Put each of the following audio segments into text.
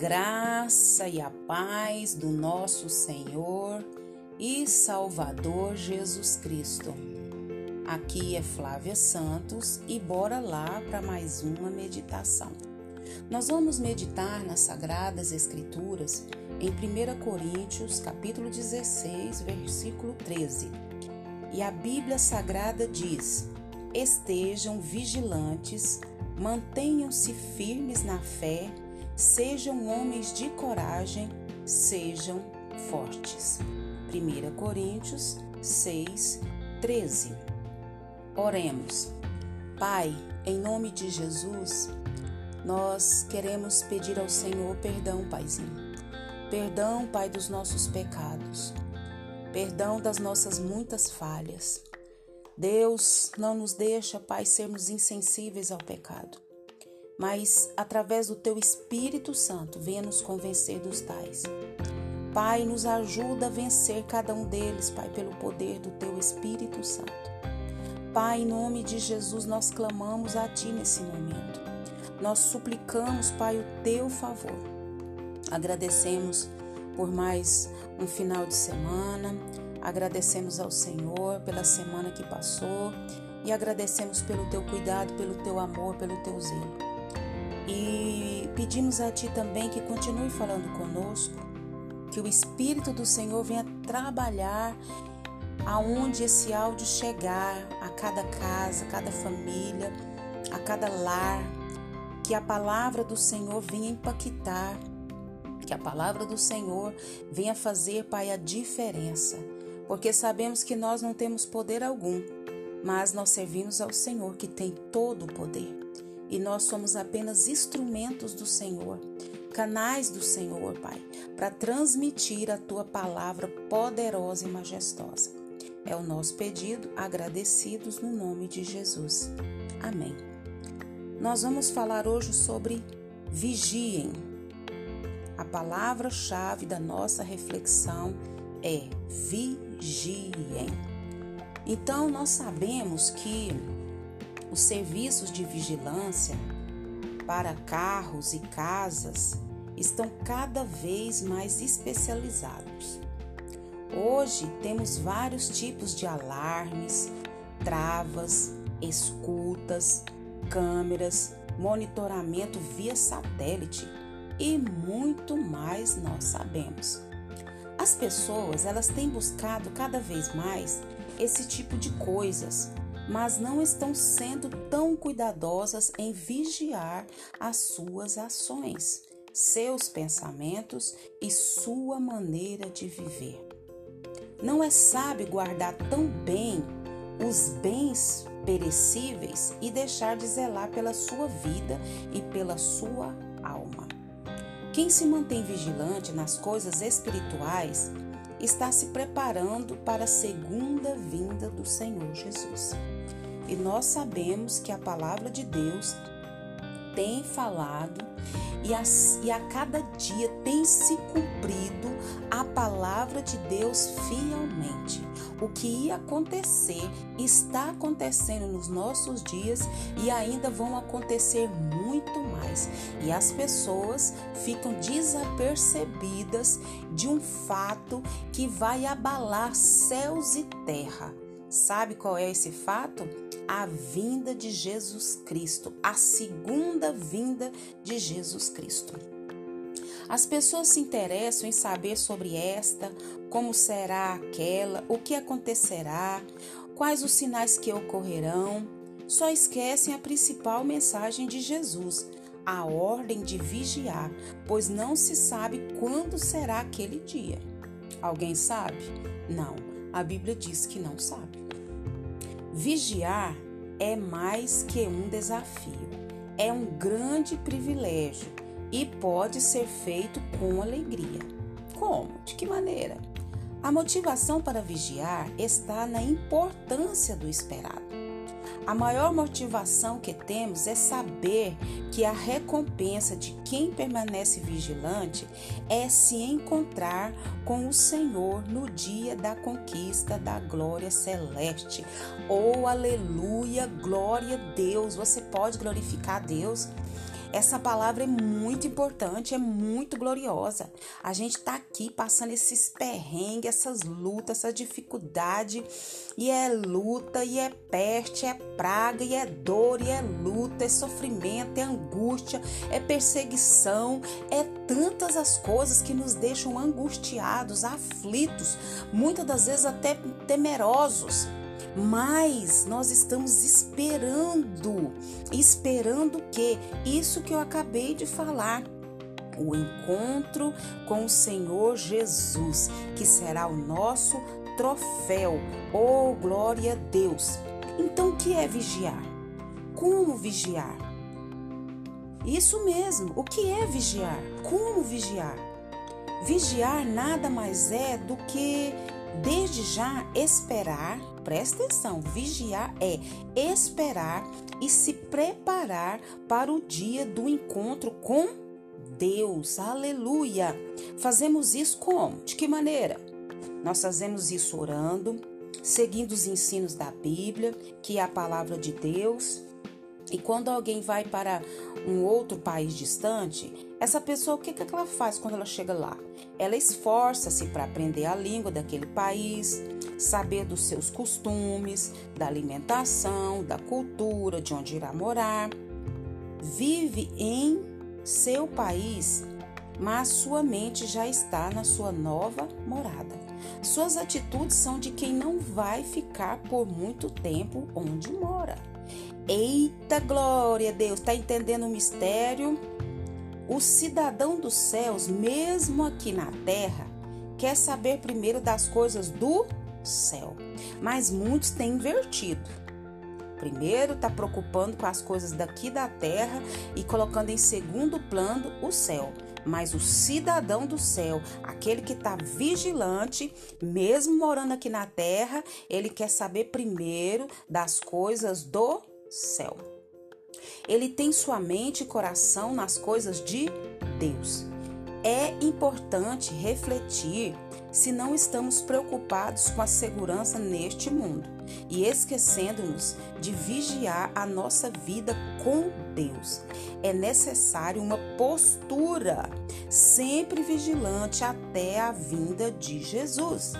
graça e a paz do nosso Senhor e Salvador Jesus Cristo. Aqui é Flávia Santos e bora lá para mais uma meditação. Nós vamos meditar nas sagradas escrituras em 1 Coríntios, capítulo 16, versículo 13. E a Bíblia Sagrada diz: Estejam vigilantes, mantenham-se firmes na fé, sejam homens de coragem, sejam fortes. 1 Coríntios 6, 13. Oremos. Pai, em nome de Jesus, nós queremos pedir ao Senhor perdão, Paizinho. Perdão, Pai, dos nossos pecados. Perdão das nossas muitas falhas. Deus não nos deixa, Pai, sermos insensíveis ao pecado mas através do teu Espírito Santo, venha nos convencer dos tais. Pai, nos ajuda a vencer cada um deles, Pai, pelo poder do teu Espírito Santo. Pai, em nome de Jesus, nós clamamos a Ti nesse momento. Nós suplicamos, Pai, o Teu favor. Agradecemos por mais um final de semana, agradecemos ao Senhor pela semana que passou e agradecemos pelo Teu cuidado, pelo Teu amor, pelo Teu zelo. E pedimos a Ti também que continue falando conosco, que o Espírito do Senhor venha trabalhar aonde esse áudio chegar, a cada casa, a cada família, a cada lar, que a palavra do Senhor venha impactar, que a palavra do Senhor venha fazer, Pai, a diferença, porque sabemos que nós não temos poder algum, mas nós servimos ao Senhor que tem todo o poder e nós somos apenas instrumentos do Senhor, canais do Senhor, Pai, para transmitir a tua palavra poderosa e majestosa. É o nosso pedido, agradecidos no nome de Jesus. Amém. Nós vamos falar hoje sobre vigiem. A palavra-chave da nossa reflexão é vigiem. Então, nós sabemos que os serviços de vigilância para carros e casas estão cada vez mais especializados. Hoje temos vários tipos de alarmes, travas, escutas, câmeras, monitoramento via satélite e muito mais nós sabemos. As pessoas, elas têm buscado cada vez mais esse tipo de coisas mas não estão sendo tão cuidadosas em vigiar as suas ações, seus pensamentos e sua maneira de viver. Não é sábio guardar tão bem os bens perecíveis e deixar de zelar pela sua vida e pela sua alma. Quem se mantém vigilante nas coisas espirituais está se preparando para a segunda vinda do Senhor Jesus. E nós sabemos que a palavra de Deus tem falado e a, e a cada dia tem se cumprido a palavra de Deus fielmente. O que ia acontecer está acontecendo nos nossos dias e ainda vão acontecer muito mais. E as pessoas ficam desapercebidas de um fato que vai abalar céus e terra. Sabe qual é esse fato? a vinda de Jesus Cristo, a segunda vinda de Jesus Cristo. As pessoas se interessam em saber sobre esta, como será aquela, o que acontecerá, quais os sinais que ocorrerão. Só esquecem a principal mensagem de Jesus, a ordem de vigiar, pois não se sabe quando será aquele dia. Alguém sabe? Não, a Bíblia diz que não sabe. Vigiar é mais que um desafio, é um grande privilégio e pode ser feito com alegria. Como? De que maneira? A motivação para vigiar está na importância do esperado. A maior motivação que temos é saber que a recompensa de quem permanece vigilante é se encontrar com o Senhor no dia da conquista da glória celeste. Oh, aleluia, glória a Deus! Você pode glorificar a Deus. Essa palavra é muito importante, é muito gloriosa. A gente está aqui passando esses perrengues, essas lutas, essa dificuldade, e é luta, e é peste, é praga, e é dor, e é luta, é sofrimento, é angústia, é perseguição, é tantas as coisas que nos deixam angustiados, aflitos, muitas das vezes até temerosos mas nós estamos esperando, esperando que isso que eu acabei de falar, o encontro com o Senhor Jesus, que será o nosso troféu. Oh, glória a Deus! Então, o que é vigiar? Como vigiar? Isso mesmo, o que é vigiar? Como vigiar? Vigiar nada mais é do que desde já esperar Presta atenção, vigiar é esperar e se preparar para o dia do encontro com Deus. Aleluia! Fazemos isso como? De que maneira? Nós fazemos isso orando, seguindo os ensinos da Bíblia, que é a palavra de Deus. E quando alguém vai para um outro país distante, essa pessoa, o que, que ela faz quando ela chega lá? Ela esforça-se para aprender a língua daquele país, saber dos seus costumes, da alimentação, da cultura, de onde irá morar. Vive em seu país, mas sua mente já está na sua nova morada. Suas atitudes são de quem não vai ficar por muito tempo onde mora. Eita glória, Deus, está entendendo o mistério? O cidadão dos céus, mesmo aqui na terra, quer saber primeiro das coisas do céu. Mas muitos têm invertido. Primeiro está preocupando com as coisas daqui da terra e colocando em segundo plano o céu. Mas o cidadão do céu, aquele que está vigilante, mesmo morando aqui na terra, ele quer saber primeiro das coisas do céu. Ele tem sua mente e coração nas coisas de Deus. É importante refletir se não estamos preocupados com a segurança neste mundo e esquecendo-nos de vigiar a nossa vida com Deus. É necessário uma postura sempre vigilante até a vinda de Jesus.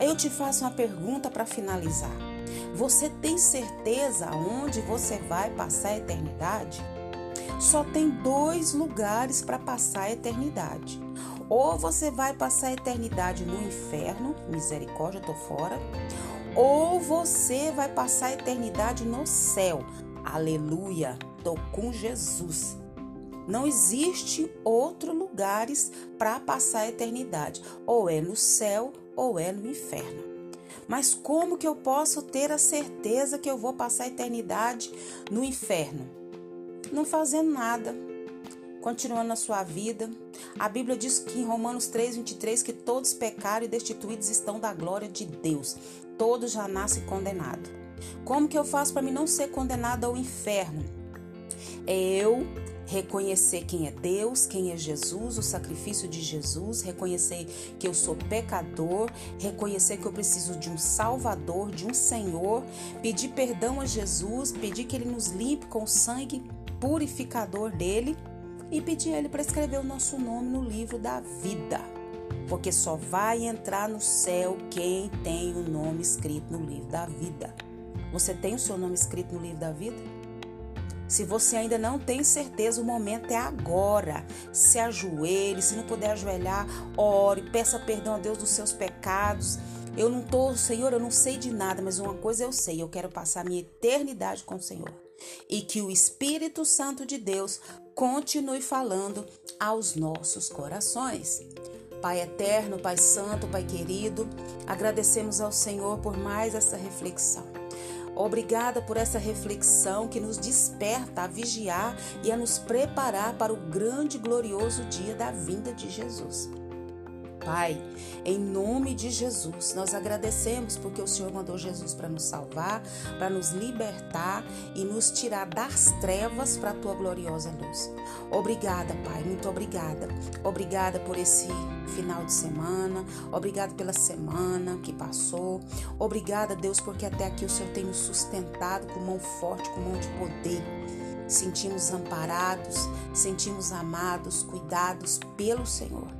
Eu te faço uma pergunta para finalizar. Você tem certeza onde você vai passar a eternidade? Só tem dois lugares para passar a eternidade. Ou você vai passar a eternidade no inferno, misericórdia, tô fora, ou você vai passar a eternidade no céu. Aleluia, tô com Jesus. Não existe outro lugares para passar a eternidade. Ou é no céu ou é no inferno. Mas como que eu posso ter a certeza que eu vou passar a eternidade no inferno? Não fazendo nada, continuando na sua vida. A Bíblia diz que em Romanos 3, 23 que todos pecaram e destituídos estão da glória de Deus. Todos já nascem condenados. Como que eu faço para mim não ser condenado ao inferno? É eu reconhecer quem é Deus, quem é Jesus, o sacrifício de Jesus, reconhecer que eu sou pecador, reconhecer que eu preciso de um Salvador, de um Senhor, pedir perdão a Jesus, pedir que Ele nos limpe com o sangue purificador dele e pedir a ele para escrever o nosso nome no livro da vida. Porque só vai entrar no céu quem tem o nome escrito no livro da vida. Você tem o seu nome escrito no livro da vida? Se você ainda não tem certeza, o momento é agora. Se ajoelhe, se não puder ajoelhar, ore, peça perdão a Deus dos seus pecados. Eu não tô, Senhor, eu não sei de nada, mas uma coisa eu sei, eu quero passar minha eternidade com o Senhor e que o Espírito Santo de Deus continue falando aos nossos corações. Pai eterno, Pai santo, Pai querido, agradecemos ao Senhor por mais essa reflexão. Obrigada por essa reflexão que nos desperta a vigiar e a nos preparar para o grande e glorioso dia da vinda de Jesus. Pai, em nome de Jesus, nós agradecemos porque o Senhor mandou Jesus para nos salvar, para nos libertar e nos tirar das trevas para a tua gloriosa luz. Obrigada, Pai, muito obrigada. Obrigada por esse final de semana, obrigada pela semana que passou. Obrigada, Deus, porque até aqui o Senhor tem nos sustentado com mão forte, com mão de poder. sentimos amparados, sentimos amados, cuidados pelo Senhor.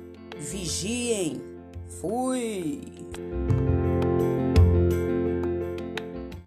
Vigiem! Fui!